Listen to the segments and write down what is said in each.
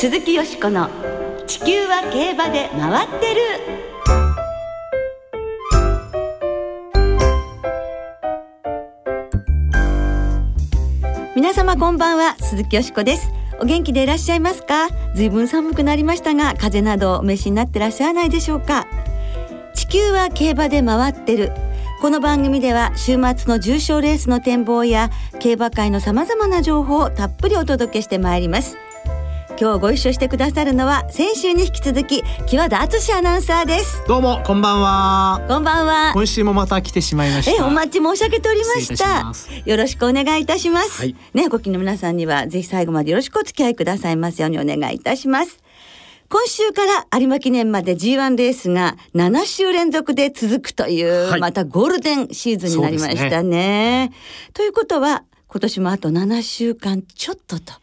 鈴木よしこの「地球は競馬で回ってる」皆様こんばんは鈴木よしこです。お元気でいらっしゃいますか？ずいぶん寒くなりましたが風邪などお召しになってらっしゃらないでしょうか？地球は競馬で回ってる。この番組では週末の重賞レースの展望や競馬界のさまざまな情報をたっぷりお届けしてまいります。今日ご一緒してくださるのは先週に引き続き木和田敦アナウンサーです。どうもこんばんは。こんばんは。今週もまた来てしまいました。えお待ち申し上げておりました。よろしくお願いいたします、はい、ねごきの皆さんにはぜひ最後までよろしくお付き合いくださいますようにお願いいたします。今週から有馬記念まで G1 レースが7週連続で続くという、はい、またゴールデンシーズンになりましたね。ね。ということは今年もあと7週間ちょっとと。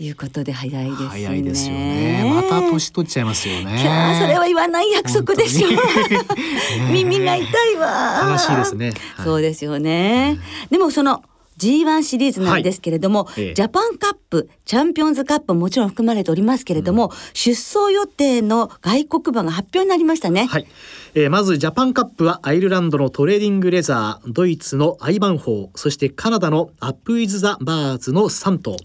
いうことで早いですね。早いですよね。また年取っちゃいますよね。それは言わない約束でしょう。耳が痛いわ。悲しいですね。はい、そうですよね。でもその G1 シリーズなんですけれども、はい、ジャパンカップチャンピオンズカップもちろん含まれておりますけれども、うん、出走予定の外国馬が発表になりましたね。はい、えー、まずジャパンカップはアイルランドのトレーディングレザードイツのアイバンホーそしてカナダのアップイズ・ザ・バーズの3頭。はい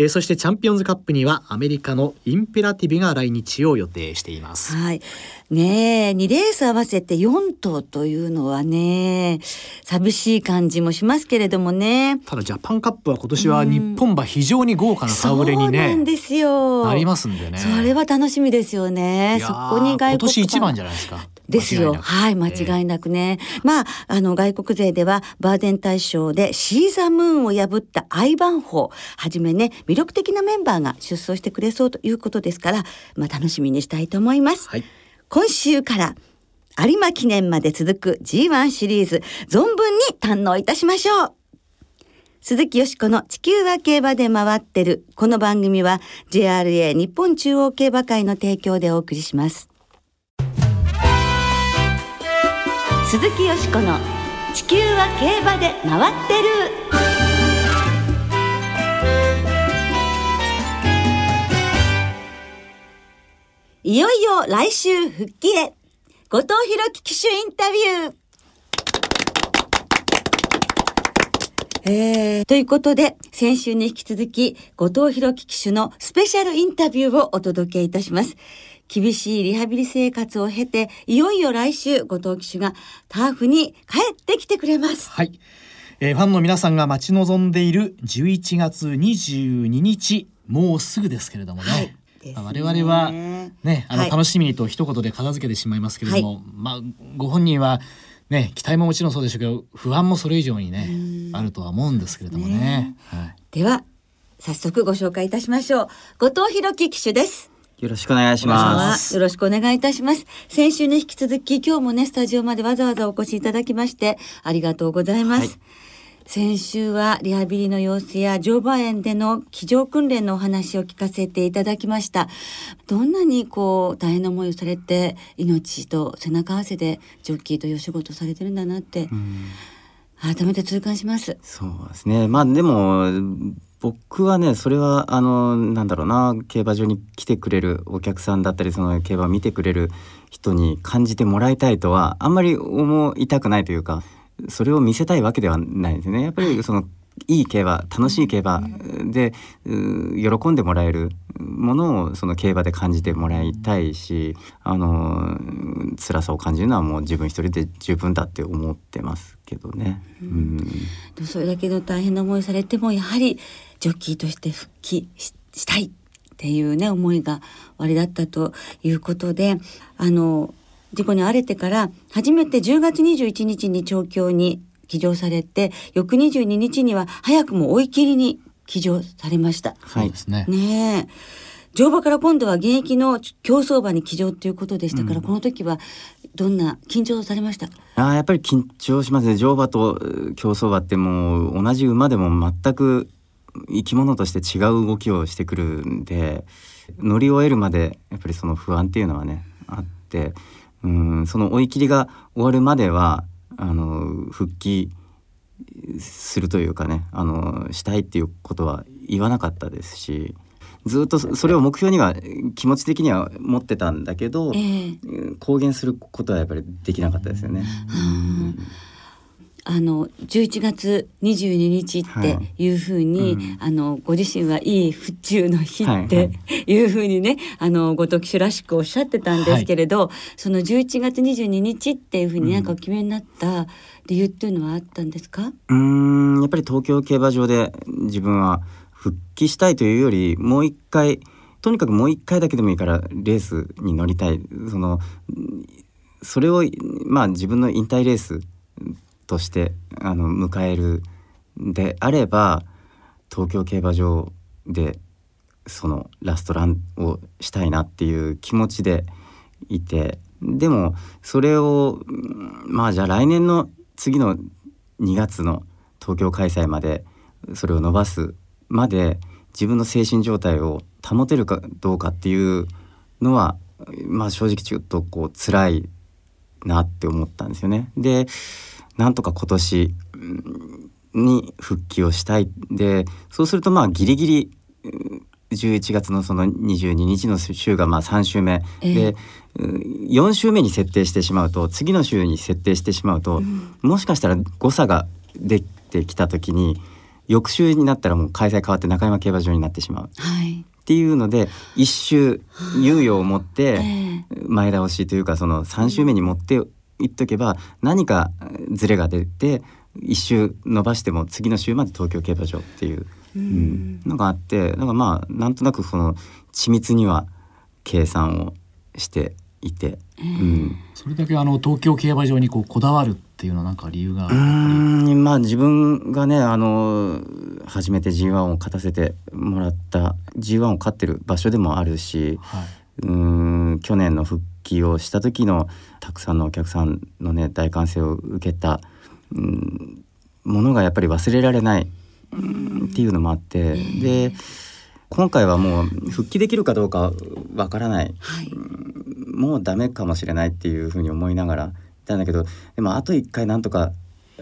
えー、そしてチャンピオンズカップにはアメリカのインペラティブが来日を予定しています。はい。ねえ、2レース合わせて4頭というのはね、寂しい感じもしますけれどもね。ただジャパンカップは今年は日本馬非常に豪華な顔ぶれにね、そうなんですよ。なりますんでね。それは楽しみですよね。そこに外国今年一番じゃないですか。ですよ。はい、間違いなくね。えー、まあ、あの、外国勢では、バーデン大賞でシーザムーンを破ったアイバンホー、はじめね、魅力的なメンバーが出走してくれそうということですから、まあ、楽しみにしたいと思います。はい、今週から、有馬記念まで続く G1 シリーズ、存分に堪能いたしましょう。鈴木よしこの地球は競馬で回ってる。この番組は JRA 日本中央競馬会の提供でお送りします。鈴木よしこの地球は競馬で回ってるいよいよ来週復帰へ後藤弘樹騎手インタビューえー、ということで、先週に引き続き、後藤弘樹騎手のスペシャルインタビューをお届けいたします。厳しいリハビリ生活を経て、いよいよ来週、後藤騎手がターフに帰ってきてくれます。はい。えー、ファンの皆さんが待ち望んでいる11月22日、もうすぐですけれどもね。はいね、我々はねあの、楽しみにと一言で片付けてしまいますけれども、はい、まあご本人はね期待ももちろんそうでしょうけど不安もそれ以上にねあるとは思うんですけれどもね。ねはい、では早速ご紹介いたしましょう後藤弘樹騎手です。よろしくお願いします。よろしくお願いいたします。先週に引き続き、今日もね、スタジオまでわざわざお越しいただきまして、ありがとうございます。はい、先週はリハビリの様子や乗馬園での騎乗訓練のお話を聞かせていただきました。どんなにこう大変な思いをされて命と背中合わせでジョッキーという仕事されてるんだなって、改めて痛感します。そうですね。まあでも僕はねそれはあのなんだろうな競馬場に来てくれるお客さんだったりその競馬を見てくれる人に感じてもらいたいとはあんまり思いたくないというかそれを見せたいわけではないですね。やっぱりそのいい競馬楽しい競馬で喜んでもらえるものをその競馬で感じてもらいたいしあの辛さを感じるのはもう自分一人で十分だって思ってますけどね。うん、うん、それだけの大変な思いされてもやはりジョッキーとして復帰したいっていうね思いがおありだったということであの事故に遭われてから初めて10月21日に調教に騎乗されて翌22日には早くも追い切りに騎乗されました。はい。ですね。ね乗馬から今度は現役の競走馬に騎乗ということでしたから、うん、この時はどんな緊張されました？あやっぱり緊張しますね。乗馬と競走馬ってもう同じ馬でも全く生き物として違う動きをしてくるんで乗り終えるまでやっぱりその不安っていうのはねあってうんその追い切りが終わるまではあの復帰するというかねあのしたいっていうことは言わなかったですしずっとそれを目標には気持ち的には持ってたんだけど、えー、公言することはやっぱりできなかったですよね。うんあの11月22日ってい。うふうに、はいうん、あのご自身はいい府中の日っていうふうにね、はいはい、あのご当騎手らしくおっしゃってたんですけれど、はい、その11月22日っていうふうになんかお決めになった理由っていうのはあったんですか？うんやっぱり東京競馬場で自分は復帰したいというよりもう一回とにかくもう一回だけでもいいからレースに乗りたい。そのそれをまあ自分の引退レースとしてあの迎えるであれば東京競馬場でそのラストランをしたいなっていう気持ちでいてでもそれをまあじゃあ来年の次の2月の東京開催までそれを伸ばすまで自分の精神状態を保てるかどうかっていうのはまあ正直ちょっとこう辛いなって思ったんですよね。でなんとか今年に復帰をしたい。でそうするとまあギリギリ11月のその22日の週がまあ3週目、えー、で4週目に設定してしまうと次の週に設定してしまうと、うん、もしかしたら誤差が出てきた時に翌週になったらもう開催変わって中山競馬場になってしまう。はい。っていうので一周猶予を持って前倒しというかその3週目に持って言っとけば何かズレが出て一周伸ばしても次の週まで東京競馬場っていう、うん、のがあってなんかまあなんとなくその緻密には計算をしていて、うん、それだけあの東京競馬場にこうこだわるっていうのはなんか理由がうんまあ自分がねあの初めて G1 を勝たせてもらった G1 を勝ってる場所でもあるし、はい、うん去年の復帰をした時のたくさんのお客さんのね大歓声を受けた、うん、ものがやっぱり忘れられない、うん、っていうのもあってで今回はもう復帰できるかどうかわからない、はい、もうダメかもしれないっていうふうに思いながらいたんだけどでもあと一回なんとか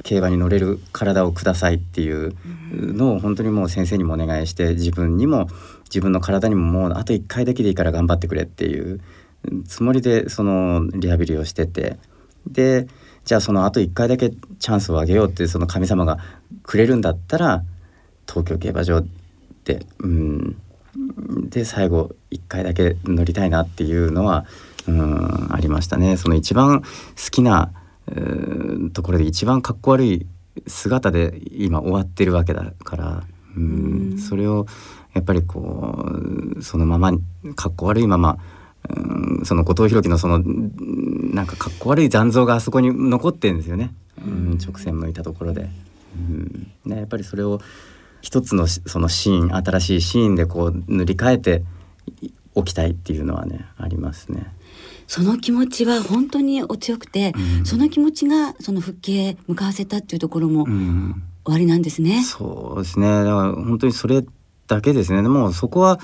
競馬に乗れる体をくださいっていうのを本当にもう先生にもお願いして自分にも自分の体にももうあと1回だけでいいから頑張ってくれっていうつもりでそのリハビリをしててでじゃあそのあと1回だけチャンスをあげようってその神様がくれるんだったら東京競馬場でうんで最後1回だけ乗りたいなっていうのはうんありましたね。その一番好きなところで一番かっこ悪い姿で今終わってるわけだからうんそれをやっぱりこうそのままかっこ悪いままうんその後藤弘樹のそのなんかかっこ悪い残像があそこに残ってるんですよね、うん、直線向いたところで。うんね、やっぱりそれを一つのそのシーン新しいシーンでこう塗り替えておきたいっていうのはねありますね。その気持ちは本当にお強くて、うん、その気持ちがその復帰へ向かわせたっていうところも終わりなんですね。うん、そうですねだから本当にそれだけですねでもそこは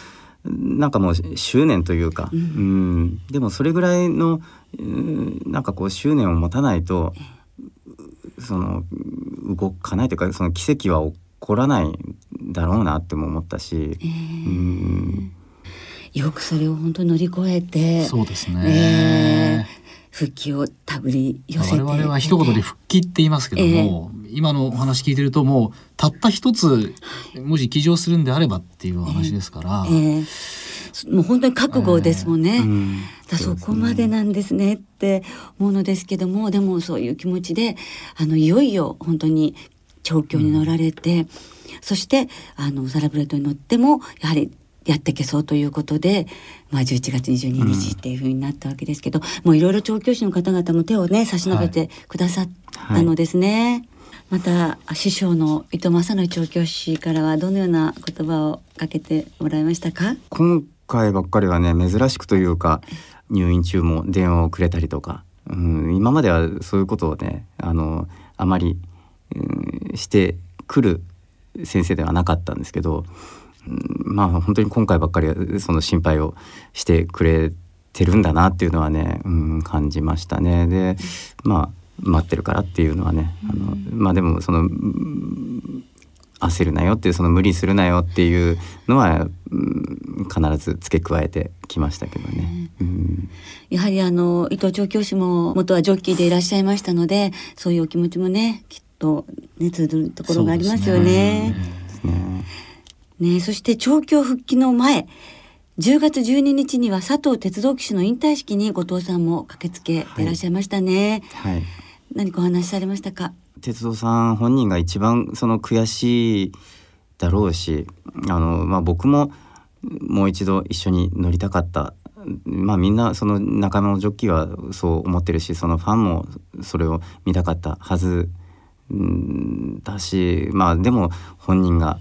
なんかもう執念というか、うん、うん。でもそれぐらいの、うん、なんかこう執念を持たないとその動かないというかその奇跡は起こらないだろうなっても思ったし、えー、うん。よくそれを本当に乗り越えてそうですね、えー復帰を手繰り寄せて。我々は一言で復帰って言いますけども、えー、今のお話聞いてるともうたった一つもし起乗するんであればっていう話ですから、えーえ。ー、もう本当に覚悟ですもんね、だそこまでなんですねって思うのですけどもでもそういう気持ちであのいよいよ本当に調教に乗られて、うん、そしてあのサラブレッドに乗ってもやはりやっていけそうということで、まあ、11月22日っていうふうになったわけですけど、うん、もういろいろ調教師の方々も手をね差し伸べてくださったのですね。はいはい、また師匠の伊藤正則調教師からはどのような言葉をかけてもらいましたか？今回ばっかりはね珍しくというか入院中も電話をくれたりとか、うん、今まではそういうことをねあのあまり、うん、してくる先生ではなかったんですけどうんまあ本当に今回ばっかりはその心配をしてくれてるんだなっていうのはね、うん、感じましたね。でまあ待ってるからっていうのはねあの、まあでもその焦るなよっていうその無理するなよっていうのは、うん、必ず付け加えてきましたけどね。うん、やはりあの伊藤調教師も元はジョッキーでいらっしゃいましたのでそういうお気持ちもねきっとね通ずるところがありますよね。ねねそして調教復帰の前10月12日には佐藤鉄道騎手の引退式に後藤さんも駆けつけていらっしゃいましたね。はい、はい、何かお話しされましたか？鉄道さん本人が一番その悔しいだろうしあの、まあ、僕ももう一度一緒に乗りたかったまあみんなその仲間のジョッキーはそう思ってるしそのファンもそれを見たかったはずだしまあでも本人が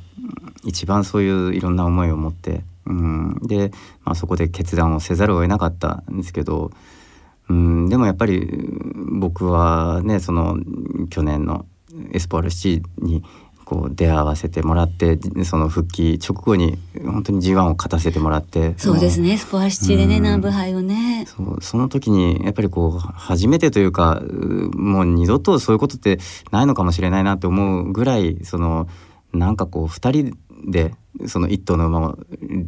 一番そういういろんな思いを持って、うん、で、まあ、そこで決断をせざるを得なかったんですけどうんでもやっぱり僕はねその去年のエスポールシティにこう出会わせてもらってその復帰直後に本当に G1 を勝たせてもらってそうですねスポアシティでね、南部杯をね。そうその時にやっぱりこう初めてというかもう二度とそういうことってないのかもしれないなって思うぐらいそのなんかこう2人でその一頭の馬を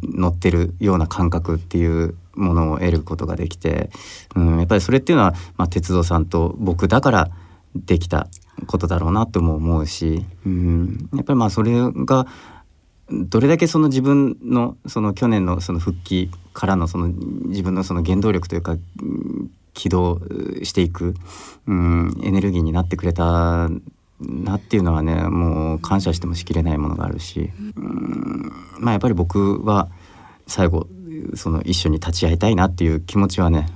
乗ってるような感覚っていうものを得ることができて、うん、やっぱりそれっていうのは、まあ、鉄道さんと僕だからできたことだろうなとも思うし、うん、やっぱりまあそれがどれだけその自分のその去年のその復帰からのその自分のその原動力というか起動していく、うん、エネルギーになってくれたなっていうのはねもう感謝してもしきれないものがあるし、うん、まあやっぱり僕は最後その一緒に立ち会いたいなっていう気持ちはね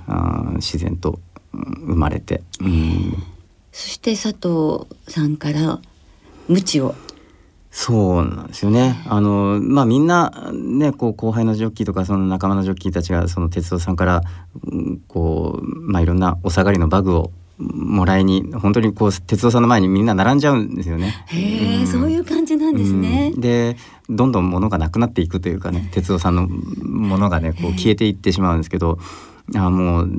自然と生まれて、うん、そして佐藤さんから無知を。そうなんですよね。あのまあみんなねこう後輩のジョッキーとかその仲間のジョッキーたちがその鉄道さんからこうまあいろんなお下がりのバグをもらいに本当にこう鉄道さんの前にみんな並んじゃうんですよね。へえ、うん、そういう感じなんですね。うん、でどんどん物がなくなっていくというかね鉄道さんのものがねこう消えていってしまうんですけど。あもう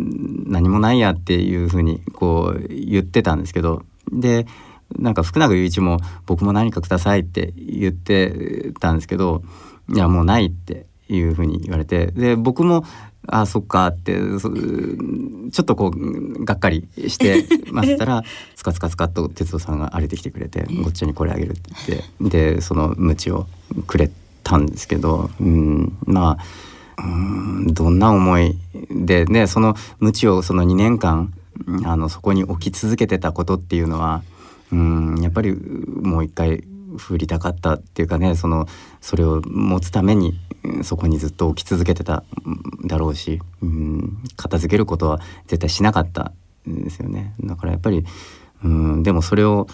何もないやっていうふうにこう言ってたんですけどでなんか福永雄一も僕も何かくださいって言ってたんですけどいやもうないっていうふうに言われてで僕もあそっかってちょっとこうがっかりして ましたらつかつかつかっと哲夫さんが歩いてきてくれて「ごっちゃにこれあげる」って言ってでその鞭をくれたんですけど、うん、まあうんどんな思いでねその鞭をその2年間あのそこに置き続けてたことっていうのはうんやっぱりもう一回振りたかったっていうかねそのそれを持つためにそこにずっと置き続けてただろうし、うん、片付けることは絶対しなかったんですよね。だからやっぱり、うん、でもそれを、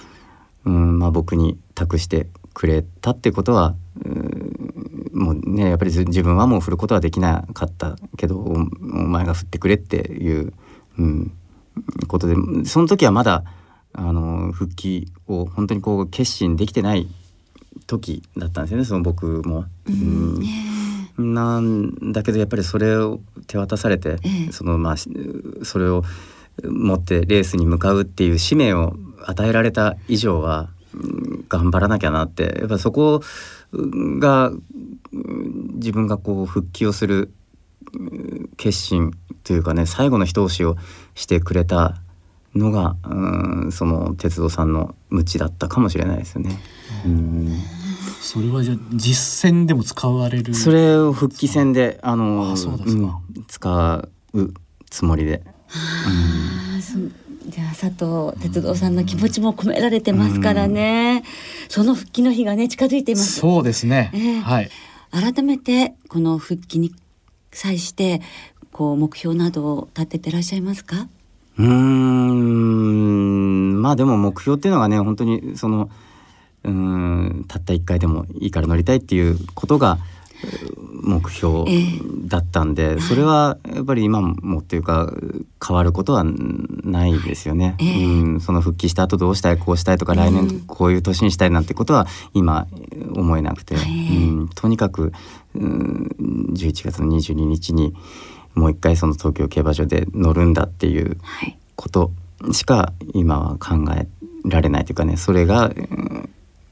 うんまあ、僕に託してくれたってことは、うん、もうねやっぱり自分はもう振ることはできなかったけどお前が振ってくれっていう、うん、ことでその時はまだあの復帰を本当にこう決心できてない時だったんですよねその僕も。うん、なんだけどやっぱりそれを手渡されて、そのまあそれを持ってレースに向かうっていう使命を与えられた以上は、頑張らなきゃなって。やっぱそこが自分がこう復帰をする決心というかね最後の一押しをしてくれたのがうんその鉄道さんの無知だったかもしれないですよね。うん。それはじゃ実戦でも使われるそれを復帰戦であの使うつもりで。じゃあ佐藤鉄道さんの気持ちも込められてますからね、その復帰の日がね近づいています。そうですね、えー、はい。改めてこの復帰に際してこう目標などを立ててらっしゃいますか？うん。まあでも目標っていうのがね本当にそのうんたった1回でもいいから乗りたいっていうことが目標だったんで、えー、それはやっぱり今もっていうか変わることはないですよね、えー、うん、その復帰した後どうしたいこうしたいとか、来年こういう年にしたいなんてことは今思えなくて、えー、うん、とにかくうん11月の22日にもう一回その東京競馬場で乗るんだっていうことしか今は考えられないというかねそれが、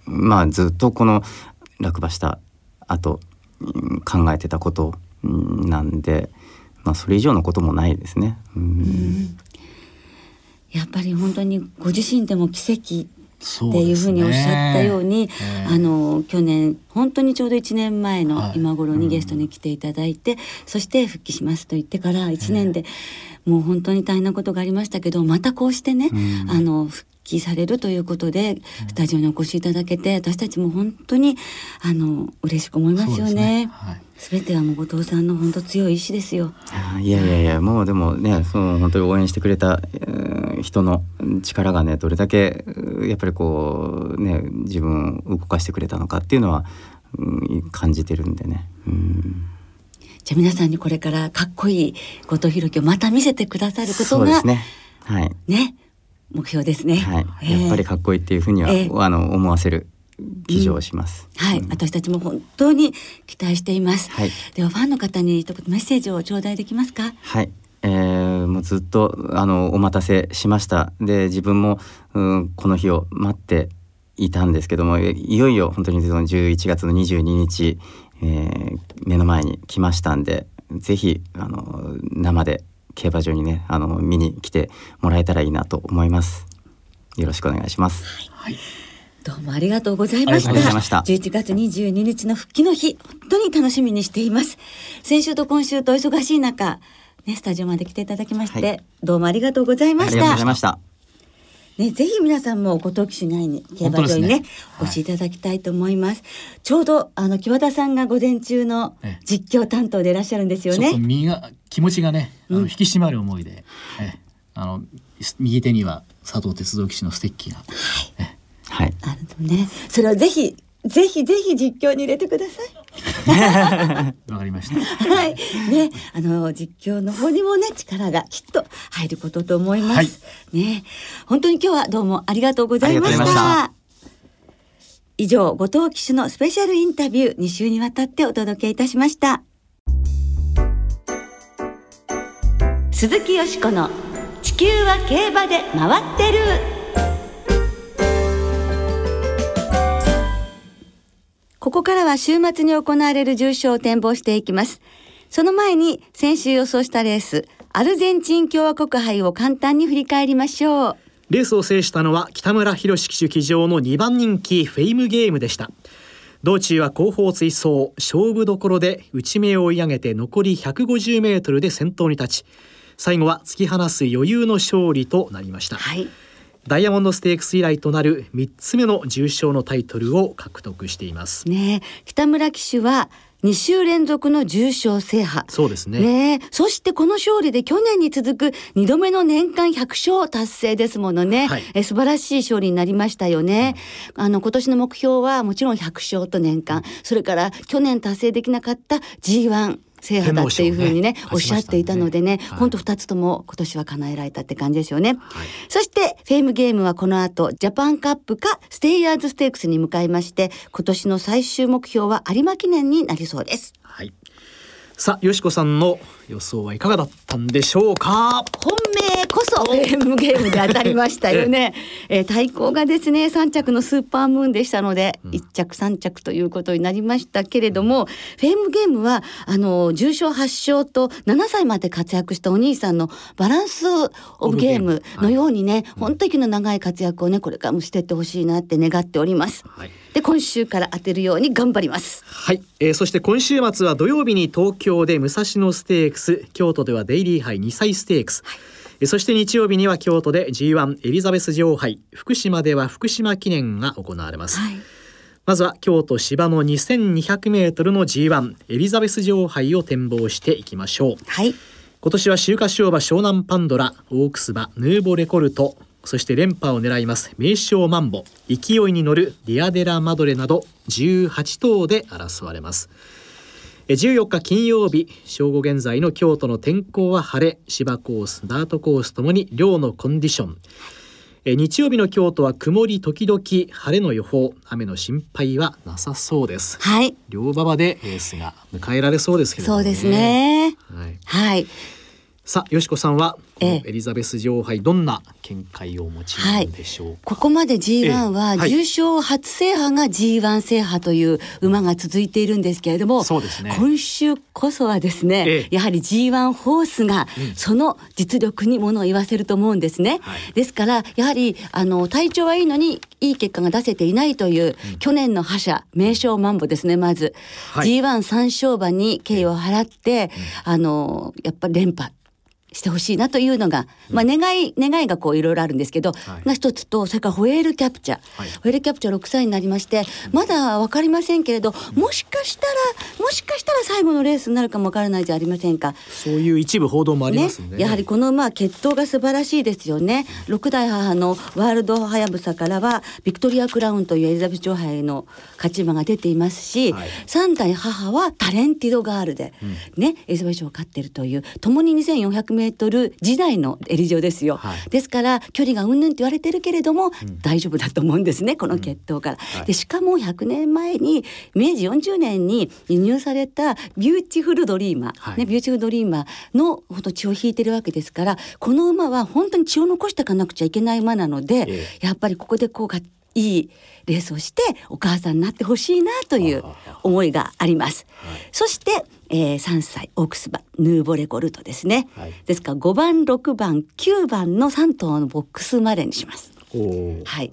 まあずっとこの落馬した後考えてたことなんで、まあ、それ以上のこともないですね。うん、やっぱり本当にご自身でも奇跡っていうふうにおっしゃったように、ねえー、あの去年本当にちょうど1年前の今頃にゲストに来ていただいて、はいうん、そして復帰しますと言ってから1年で、もう本当に大変なことがありましたけどまたこうしてね、うん、あの復帰されるということでスタジオにお越しいただけて私たちも本当にあの嬉しく思いますよね。すべ、ねはい、てはもう後藤さんの本当強い意志ですよ。いやいやいやもうでもねその本当に応援してくれた、人の力がねどれだけやっぱりこうね自分を動かしてくれたのかっていうのは、うん、感じてるんでね。うんじゃあ皆さんにこれからかっこいい後藤弘樹をまた見せてくださることがね,、はい、ね目標ですね、はい、やっぱりかっこいいっていうふうには、えー、あの思わせる記事をします、うん、はい、うん、私たちも本当に期待しています、はい、ではファンの方に一言メッセージを頂戴できますか？はい。えー、もうずっとあのお待たせしました。で自分も、うん、この日を待っていたんですけどもいよいよ本当にその11月の22日、えー、目の前に来ましたんでぜひあの生で競馬場にねあの見に来てもらえたらいいなと思います。よろしくお願いします、はい、どうもありがとうございました。した。11月22日の復帰の日本当に楽しみにしています。先週と今週と忙しい中ねスタジオまで来ていただきまして、はい、どうもありがとうございました。ありがとうございましたね、ぜひ皆さんもご当騎手内に競馬場にね、ね、お越しいただきたいと思います。ちょうどあの木和田さんが午前中の実況担当でいらっしゃるんですよね。身が気持ちがね、あの引き締まる思いで、うん、あの右手には佐藤鉄道騎手のステッキが、はい、はい、あるね。それをぜひぜひぜひ実況に入れてください。わかりました。はい。ね、あの実況の方にもね力がきっと入ることと思います。はい、ね、本当に今日はどうもありがとうございました。以上、後藤騎手のスペシャルインタビュー2週にわたってお届けいたしました。鈴木よしこの地球は競馬で回ってる。ここからは週末に行われる重賞を展望していきます。その前に先週予想したレース、アルゼンチン共和国杯を簡単に振り返りましょう。レースを制したのは北村博騎手騎乗の2番人気フェイムゲームでした。道中は後方追走、勝負どころで内目を追い上げて残り150メートルで先頭に立ち、最後は突き放す余裕の勝利となりました。はいダイヤモンドステークス以来となる3つ目の重賞のタイトルを獲得していますね北村騎手は2週連続の重賞制覇。そうですね。ねそしてこの勝利で去年に続く2度目の年間100勝達成ですものね。はい、え素晴らしい勝利になりましたよね。うん、あの今年の目標はもちろん100勝と年間、それから去年達成できなかった G1 制覇だっていうふうにね、ね、おっしゃっていたのでね、本当二つとも今年は叶えられたって感じですよね。はい、そしてフェイムゲームはこの後ジャパンカップかステイヤーズステークスに向かいまして今年の最終目標は有馬記念になりそうです。はい。さあ、よしこさんの予想はいかがだったんでしょうか？本命こそゲームゲームで当たりましたよね。えー、対抗がですね3着のスーパームーンでしたので、うん、1着3着ということになりましたけれども、うん、フェームゲームはあの重賞8勝と7歳まで活躍したお兄さんのバランスオブゲームのようにね、はい、本当息の長い活躍をねこれからもしてってほしいなって願っております。はい。で今週から当てるように頑張ります。はい、えー、そして今週末は土曜日に東京で武蔵野ステークス京都ではデイリー杯2歳ステークス、はいそして日曜日には京都で G1 エリザベス女王杯福島では福島記念が行われます、はい、まずは京都芝の2200メートルの G1 エリザベス女王杯を展望していきましょう、はい、今年は秋華賞馬湘南パンドラオークス馬ヌーボレコルトそして連覇を狙います名将マンボ勢いに乗るディアデラマドレなど18頭で争われます14日金曜日正午現在の京都の天候は晴れ芝コースダートコースともに量のコンディション。日曜日の京都は曇り時々晴れの予報。雨の心配はなさそうです。はい。両馬場でレースが迎えられそうですけど、ね、そうですね。はい、はい、さあよしこさんはエリザベス女王杯どんな見解をお持ちなんでしょう、はい、ここまで G1 は重賞初制覇が G1 制覇という馬が続いているんですけれども、そうですね、今週こそはですね、やはり G1 ホースがその実力にものを言わせると思うんですね。はい、ですからやはりあの体調はいいのにいい結果が出せていないという、うん、去年の覇者名将マンボですねまず、はい、G13 勝馬に敬意を払って、うん、あのやっぱり連覇してほしいなというのが、まあ願い、願いがこういろいろあるんですけど、はい、が一つと、それからホエールキャプチャー。はい、ホエールキャプチャー6歳になりまして、まだわかりませんけれど、もしかしたら、もしかしたら最後のレースになるかもわからないじゃありませんか。そういう一部報道もありますね。ねやはりこの馬は血統が素晴らしいですよね。6代母のワールドハヤブサからは、ビクトリア・クラウンというエリザベス女王杯の勝ち馬が出ていますし、はい、3代母はタレンティドガールで、うん、ね、エリザベス女王を勝ってるという、共に2400メートル時代代のエリジョですよ、はい、ですから距離がうんぬんって言われてるけれども、うん、大丈夫だと思うんですねこの血統から。うん。はい、でしかも100年前に明治40年に輸入されたビューティフルドリーマー、はい、ね、ビューティフルドリーマーのほど血を引いてるわけですからこの馬は本当に血を残していかなくちゃいけない馬なので、えやっぱりここでこうがいいレースをしてお母さんになってほしいなという思いがあります。そして、えー、3歳オークス馬ヌーヴォレコルトですね、はい、ですから5番6番9番の3頭のボックスまでにします。はい。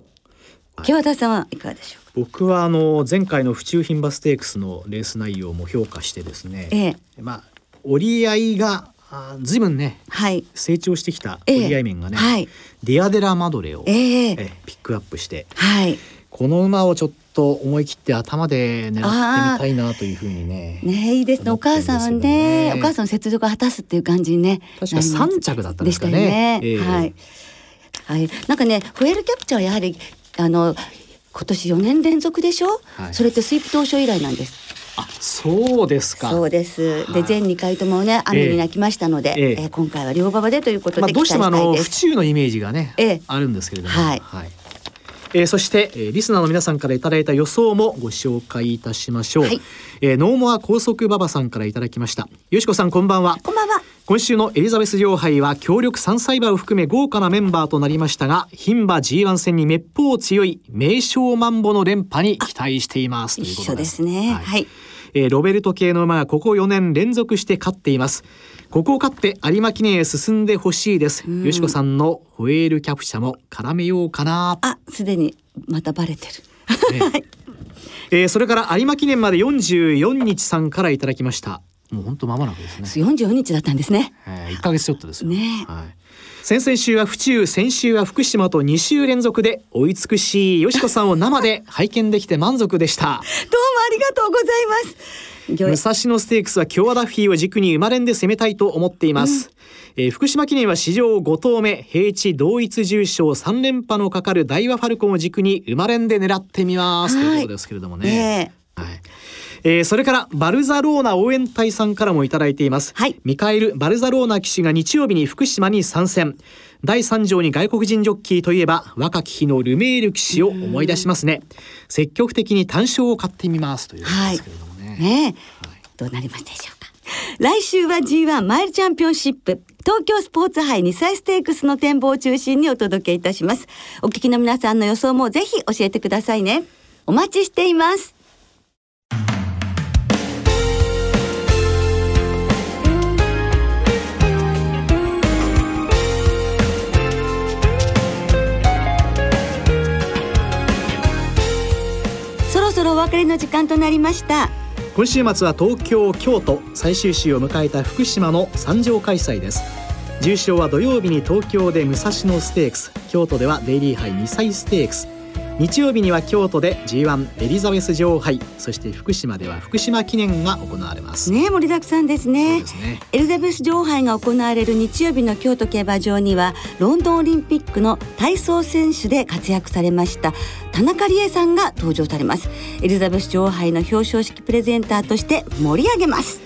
木和田さんはいかがでしょう僕はあの前回の府中牝馬ステークスのレース内容も評価してですね、ええ、まあ折り合いがあずいぶんね、はい、成長してきた折り合い面がね、えはい、ディアデラマドレを、ええピックアップして、はい、この馬をちょっと思い切って頭で狙ってみたいなというふうにね。ねいいですね。お母さんはね、お母さん雪辱を果たすっていう感じにね。確か三着だったんですかね。ねえー、はい。はい。なんかね、フエルキャプチャーはやはりあの今年四年連続でしょ？はい、それってスイープ当初以来なんです。あそうですか。そうです。で全2回ともね雨に泣きましたので、ええ。えー、今回は両馬場でということで、まあ、どうしてもあの府中のイメージがね、えー、あるんですけれども、はい、はい。えー、そして、えー、リスナーの皆さんからいただいた予想もご紹介いたしましょう、はい、えー、ノーモア高速馬場さんからいただきました。よしこさんこんばんは。こんばんは今週のエリザベス女王杯は強力3歳馬を含め豪華なメンバーとなりましたが牝馬 G1 戦にめっぽう強い名将マンボの連覇に期待していますということです。ね。はい、はい。えー、ロベルト系の馬がここ4年連続して勝っています。ここを勝って有馬記念へ進んでほしいです、よしこさんのホエールキャプチャも絡めようかな。あすでにまたバレてる、ね。えー、それから有馬記念まで44日さんからいただきましたもう本当間もなくですね。44日だったんですね、えー、1ヶ月ちょっとですね、はい。先々週は府中先週は福島と2週連続で追いつくしよしこさんを生で拝見できて満足でした。どうもありがとうございます。武蔵野ステークスは京和ダッフィーを軸に生まれんで攻めたいと思っています、うん、えー、福島記念は史上5頭目平地同一重賞3連覇のかかる大和ファルコンを軸に生まれんで狙ってみます、ということですけれどもね、えー、はいえー、それからバルザローナ応援隊さんからもいただいています、はい、ミカエル・バルザローナ騎手が日曜日に福島に参戦。第3条に外国人ジョッキーといえば若き日のルメール騎手を思い出しますね。積極的に単勝を買ってみますということですけれどもね。はい、ね、はい、どうなりますでしょうか。来週は G1 マイルチャンピオンシップ東京スポーツ杯2歳ステークスの展望を中心にお届けいたします。お聞きの皆さんの予想もぜひ教えてくださいね。お待ちしていますお別れの時間となりました。今週末は東京京都最終週を迎えた福島の三条開催です。重賞は土曜日に東京で武蔵野ステークス京都ではデイリー杯2歳ステークス。日曜日には京都で G1 エリザベス女王杯そして福島では福島記念が行われます。ね盛りだくさんですね、ね、エリザベス女王杯が行われる日曜日の京都競馬場にはロンドンオリンピックの体操選手で活躍されました田中理恵さんが登場されます。エリザベス女王杯の表彰式プレゼンターとして盛り上げます。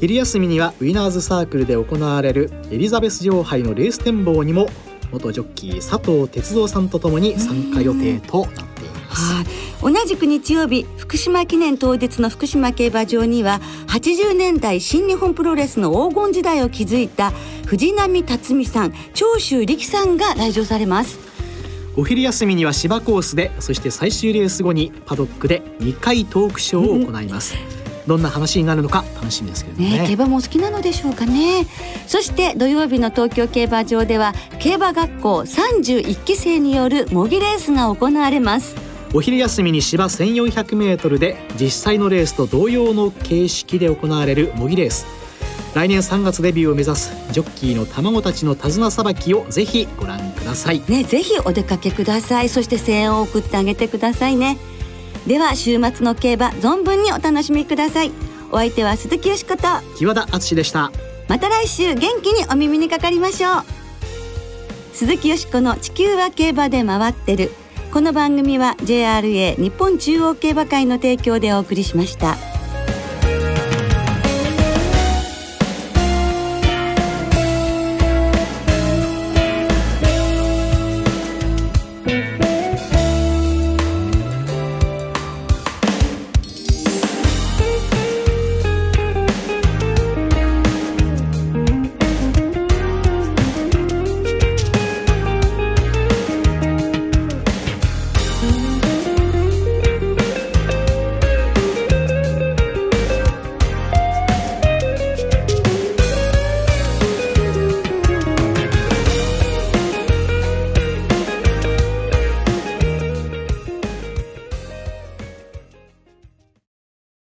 昼休みにはウィナーズサークルで行われるエリザベス女王杯のレース展望にも元ジョッキー佐藤哲三さんとともに参加予定となっています。はい、同じく日曜日福島記念当日の福島競馬場には80年代新日本プロレスの黄金時代を築いた藤波辰巳さん長州力さんが来場されます。お昼休みには芝コースでそして最終レース後にパドックで2回トークショーを行います、どんな話になるのか楽しみですけどね、ね、競馬もお好きなのでしょうかね。そして土曜日の東京競馬場では競馬学校31期生による模擬レースが行われます。お昼休みに芝 1400m で実際のレースと同様の形式で行われる模擬レース。来年3月デビューを目指すジョッキーの卵たちの手綱さばきをぜひご覧ください。ねぜひお出かけください。そして声援を送ってあげてくださいねでは週末の競馬存分にお楽しみください。お相手は鈴木よしこと。木和田敦でした。また来週元気にお耳にかかりましょう。鈴木よしこの地球は競馬で回ってる。この番組は JRA 日本中央競馬会の提供でお送りしました。